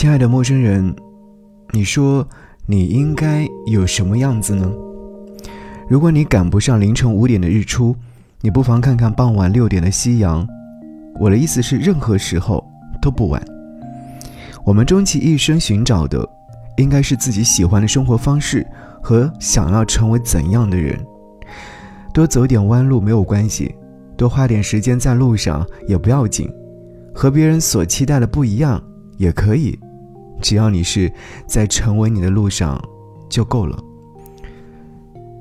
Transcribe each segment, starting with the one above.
亲爱的陌生人，你说你应该有什么样子呢？如果你赶不上凌晨五点的日出，你不妨看看傍晚六点的夕阳。我的意思是，任何时候都不晚。我们终其一生寻找的，应该是自己喜欢的生活方式和想要成为怎样的人。多走点弯路没有关系，多花点时间在路上也不要紧，和别人所期待的不一样。也可以，只要你是在成为你的路上，就够了。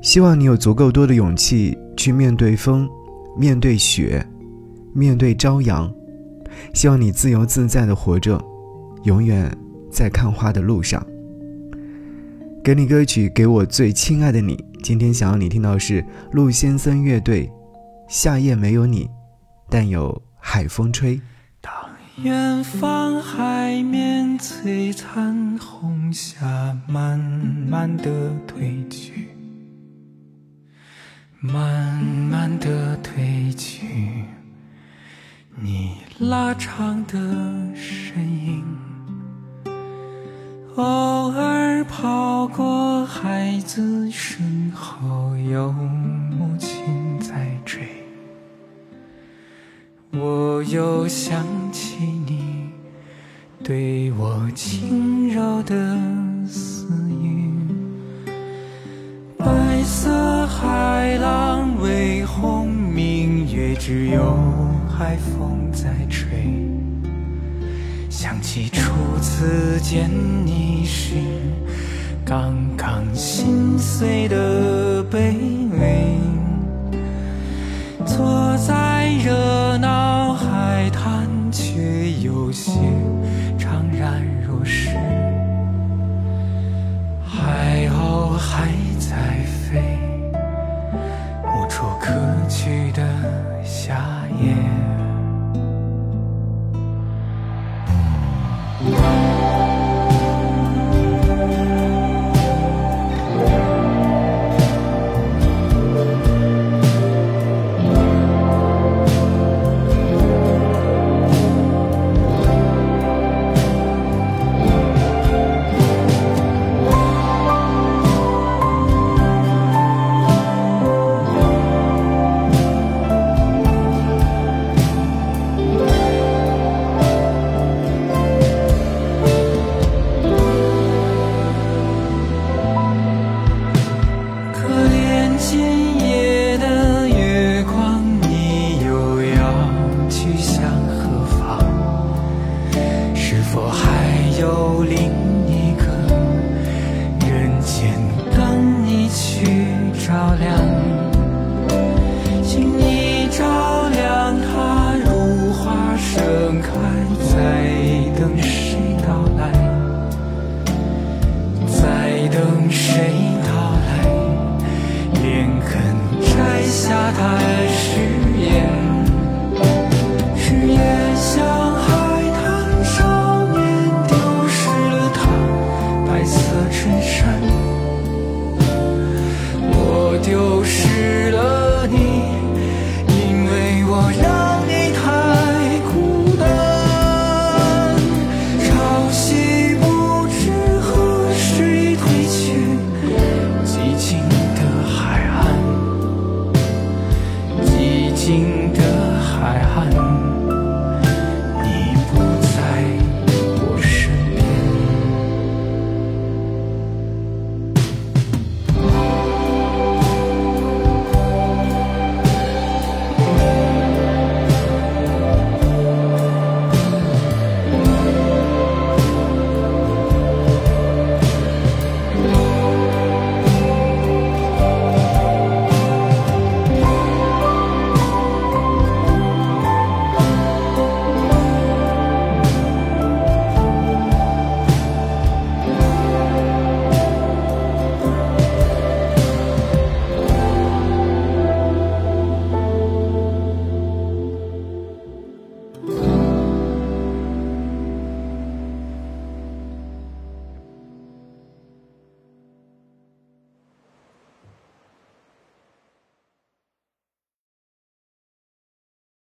希望你有足够多的勇气去面对风，面对雪，面对朝阳。希望你自由自在的活着，永远在看花的路上。给你歌曲，给我最亲爱的你。今天想要你听到是陆先生乐队，《夏夜没有你，但有海风吹》。远方海面璀璨，红霞慢慢的褪去，慢慢的褪去。你拉长的身影，偶尔跑过孩子身后，有母亲在追。我又想轻柔的私语，白色海浪微红，明月只有海风在吹。想起初次见你时，刚刚心碎的卑微，坐在热闹海滩，却。有些然若失，海鸥还在飞，无处可去的太